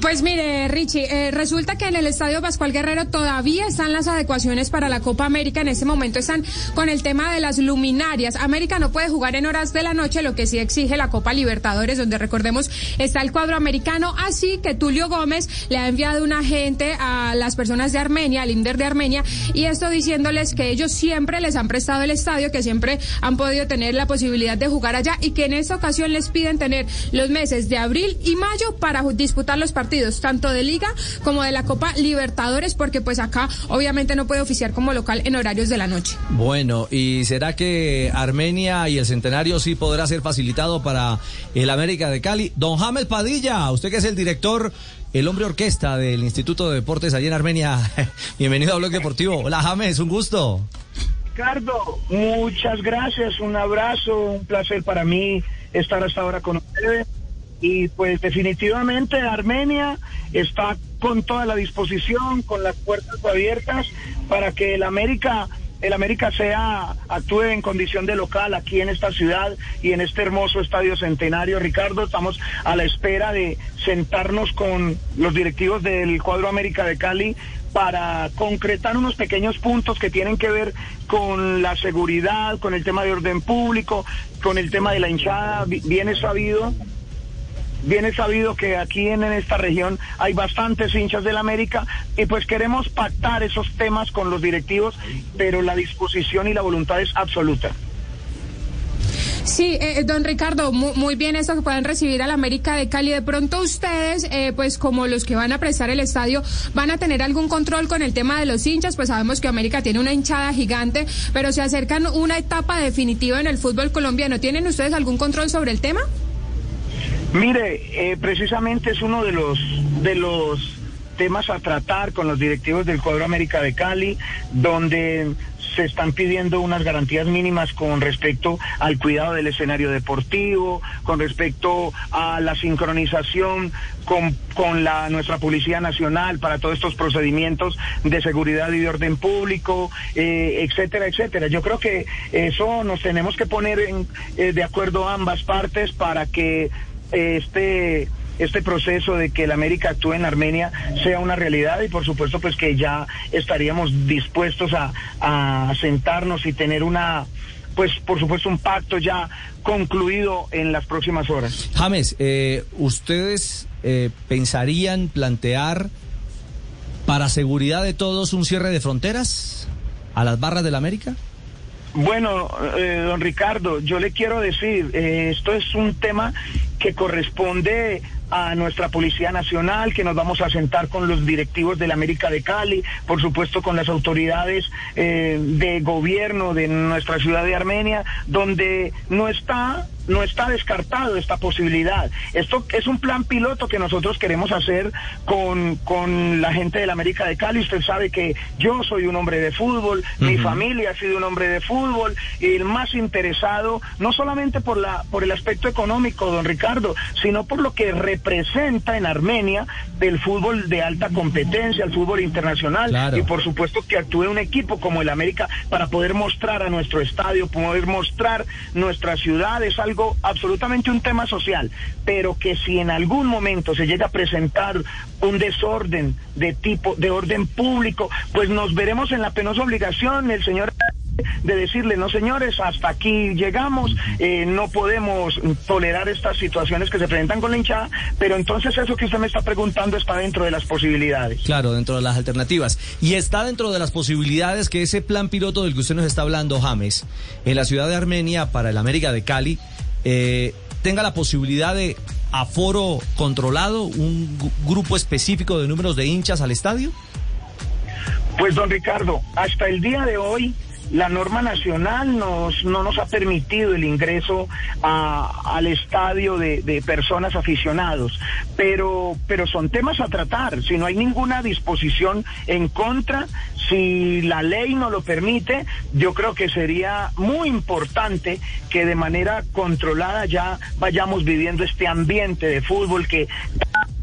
Pues mire, Richie, eh, resulta que en el Estadio Pascual Guerrero todavía están las adecuaciones para la Copa América. En este momento están con el tema de las luminarias. América no puede jugar en horas de la noche, lo que sí exige la Copa Libertadores, donde recordemos está el cuadro americano. Así que Tulio Gómez le ha enviado un agente a las personas de Armenia, al INDER de Armenia, y esto diciéndoles que ellos siempre les han prestado el estadio, que siempre han podido tener la posibilidad de jugar allá y que en esta ocasión les piden tener los meses de abril y mayo para disputar los partidos, tanto de Liga como de la Copa Libertadores, porque pues acá obviamente no puede oficiar como local en horarios de la noche. Bueno, ¿y será que Armenia y el Centenario sí podrá ser facilitado para el América de Cali? Don James Padilla, usted que es el director el hombre orquesta del Instituto de Deportes allí en Armenia. Bienvenido a Blog Deportivo. Hola James, un gusto. Ricardo, muchas gracias, un abrazo, un placer para mí estar hasta ahora con ustedes y pues definitivamente Armenia está con toda la disposición, con las puertas abiertas para que el América el América sea actúe en condición de local aquí en esta ciudad y en este hermoso estadio centenario. Ricardo, estamos a la espera de sentarnos con los directivos del cuadro América de Cali para concretar unos pequeños puntos que tienen que ver con la seguridad, con el tema de orden público, con el tema de la hinchada. Bien es sabido Bien es sabido que aquí en, esta región hay bastantes hinchas del América y pues queremos pactar esos temas con los directivos, pero la disposición y la voluntad es absoluta. Sí, eh, don Ricardo, muy, bien eso que puedan recibir al América de Cali. De pronto ustedes, eh, pues como los que van a prestar el estadio, van a tener algún control con el tema de los hinchas, pues sabemos que América tiene una hinchada gigante, pero se acercan una etapa definitiva en el fútbol colombiano. ¿Tienen ustedes algún control sobre el tema? Mire, eh, precisamente es uno de los de los temas a tratar con los directivos del cuadro América de Cali, donde se están pidiendo unas garantías mínimas con respecto al cuidado del escenario deportivo, con respecto a la sincronización con, con la, nuestra Policía Nacional para todos estos procedimientos de seguridad y de orden público, eh, etcétera, etcétera. Yo creo que eso nos tenemos que poner en, eh, de acuerdo ambas partes para que este este proceso de que el América actúe en Armenia sea una realidad y por supuesto pues que ya estaríamos dispuestos a, a sentarnos y tener una pues por supuesto un pacto ya concluido en las próximas horas. James, eh, ¿ustedes eh, pensarían plantear para seguridad de todos un cierre de fronteras a las barras del América? Bueno, eh, don Ricardo, yo le quiero decir, eh, esto es un tema que corresponde a nuestra Policía Nacional, que nos vamos a sentar con los directivos de la América de Cali, por supuesto con las autoridades eh, de gobierno de nuestra ciudad de Armenia, donde no está no está descartado esta posibilidad. Esto es un plan piloto que nosotros queremos hacer con, con la gente de la América de Cali. Usted sabe que yo soy un hombre de fútbol, mi familia ha sido un hombre de fútbol, y el más interesado, no solamente por, la, por el aspecto económico, don Ricardo, sino por lo que representa en Armenia del fútbol de alta competencia, el fútbol internacional, y por supuesto que actúe un equipo como el América para poder mostrar a nuestro estadio, poder mostrar nuestra ciudad, es algo absolutamente un tema social, pero que si en algún momento se llega a presentar un desorden de tipo, de orden público, pues nos veremos en la penosa obligación, el señor de decirle, no señores, hasta aquí llegamos, eh, no podemos tolerar estas situaciones que se presentan con la hinchada, pero entonces eso que usted me está preguntando está dentro de las posibilidades. Claro, dentro de las alternativas. Y está dentro de las posibilidades que ese plan piloto del que usted nos está hablando, James, en la ciudad de Armenia para el América de Cali, eh, tenga la posibilidad de aforo controlado, un grupo específico de números de hinchas al estadio? Pues don Ricardo, hasta el día de hoy la norma nacional nos, no nos ha permitido el ingreso al estadio de, personas aficionados, pero, pero son temas a tratar. Si no hay ninguna disposición en contra, si la ley no lo permite, yo creo que sería muy importante que de manera controlada ya vayamos viviendo este ambiente de fútbol que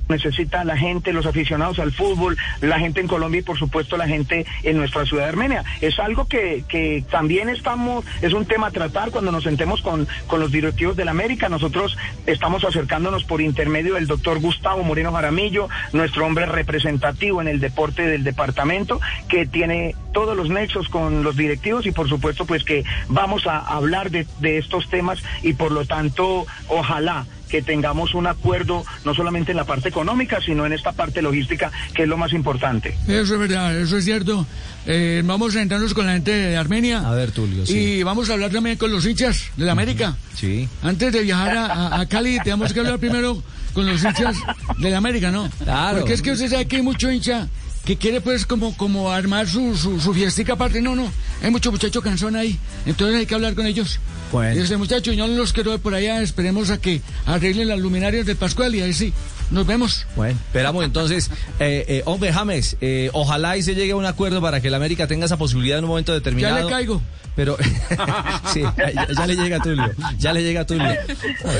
necesita la gente, los aficionados al fútbol, la gente en Colombia y por supuesto la gente en nuestra ciudad de Armenia. Es algo que, que también estamos, es un tema a tratar cuando nos sentemos con, con los directivos de la América. Nosotros estamos acercándonos por intermedio del doctor Gustavo Moreno Jaramillo, nuestro hombre representativo en el deporte del departamento, que tiene todos los nexos con los directivos y por supuesto pues que vamos a hablar de, de estos temas y por lo tanto ojalá que tengamos un acuerdo no solamente en la parte económica, sino en esta parte logística, que es lo más importante. Eso es verdad, eso es cierto. Eh, vamos a sentarnos con la gente de Armenia. A ver, Tulio, sí. Y vamos a hablar también con los hinchas de la América. Sí. Antes de viajar a, a- a Cali, tenemos que hablar primero con los hinchas de la América, ¿no? Claro. Porque es que usted sabe que hay mucho hincha que quiere pues como, como armar su, su, su fiestica aparte. No, no, hay mucho muchacho cansón ahí. Entonces hay que hablar con ellos. Bueno. Y ese muchacho, yo no los quiero ver por allá, esperemos a que arreglen las luminarias del Pascual y ahí sí, nos vemos. Bueno, esperamos entonces, eh, eh, hombre James, eh, ojalá y se llegue a un acuerdo para que la América tenga esa posibilidad en un momento determinado. Ya le caigo. Pero sí, ya, ya le llega a Tulio, ya le llega a Tulio.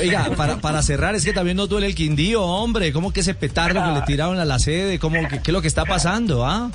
Oiga, para, para cerrar, es que también no duele el quindío, hombre, ¿cómo que ese petardo que le tiraron a la sede? ¿Cómo que, ¿Qué es lo que está pasando, ah?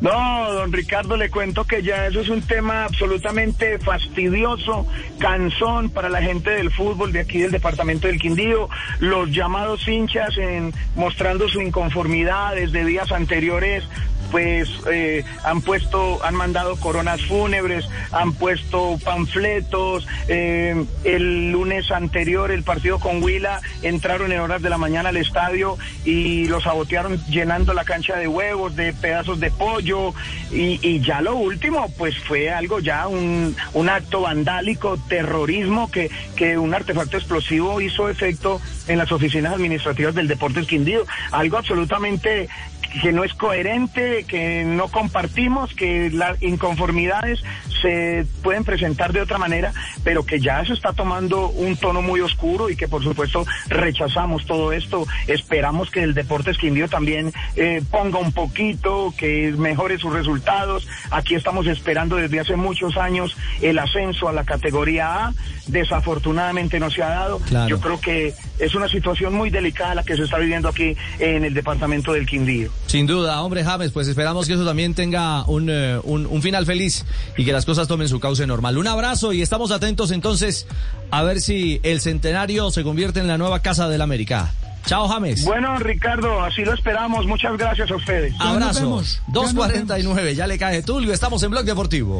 No, don Ricardo, le cuento que ya eso es un tema absolutamente fastidioso, cansón para la gente del fútbol de aquí del departamento del Quindío. Los llamados hinchas en, mostrando su inconformidad desde días anteriores pues eh, han puesto, han mandado coronas fúnebres, han puesto panfletos. eh, el lunes anterior, el partido con Huila, entraron en horas de la mañana al estadio y los sabotearon llenando la cancha de huevos, de pedazos de pollo. Y, y ya lo último, pues fue algo ya, un, un acto vandálico, terrorismo, que, que un artefacto explosivo hizo efecto en las oficinas administrativas del Deportes Quindío. Algo absolutamente que no es coherente, que no compartimos, que las inconformidades se pueden presentar de otra manera, pero que ya se está tomando un tono muy oscuro y que por supuesto rechazamos todo esto. Esperamos que el Deportes Quindío también eh, ponga un poquito, que mejore sus resultados. Aquí estamos esperando desde hace muchos años el ascenso a la categoría A. Desafortunadamente no se ha dado. Claro. Yo creo que es una situación muy delicada la que se está viviendo aquí en el departamento del Quindío. Sin duda, hombre James, pues esperamos que eso también tenga un, eh, un, un final feliz y que las cosas tomen su cauce normal. Un abrazo y estamos atentos entonces a ver si el centenario se convierte en la nueva Casa del América. Chao James. Bueno, Ricardo, así lo esperamos. Muchas gracias a ustedes. Ya nos Abrazo. vemos, ya nos 2.49, ya le cae Tulio, estamos en Blog Deportivo.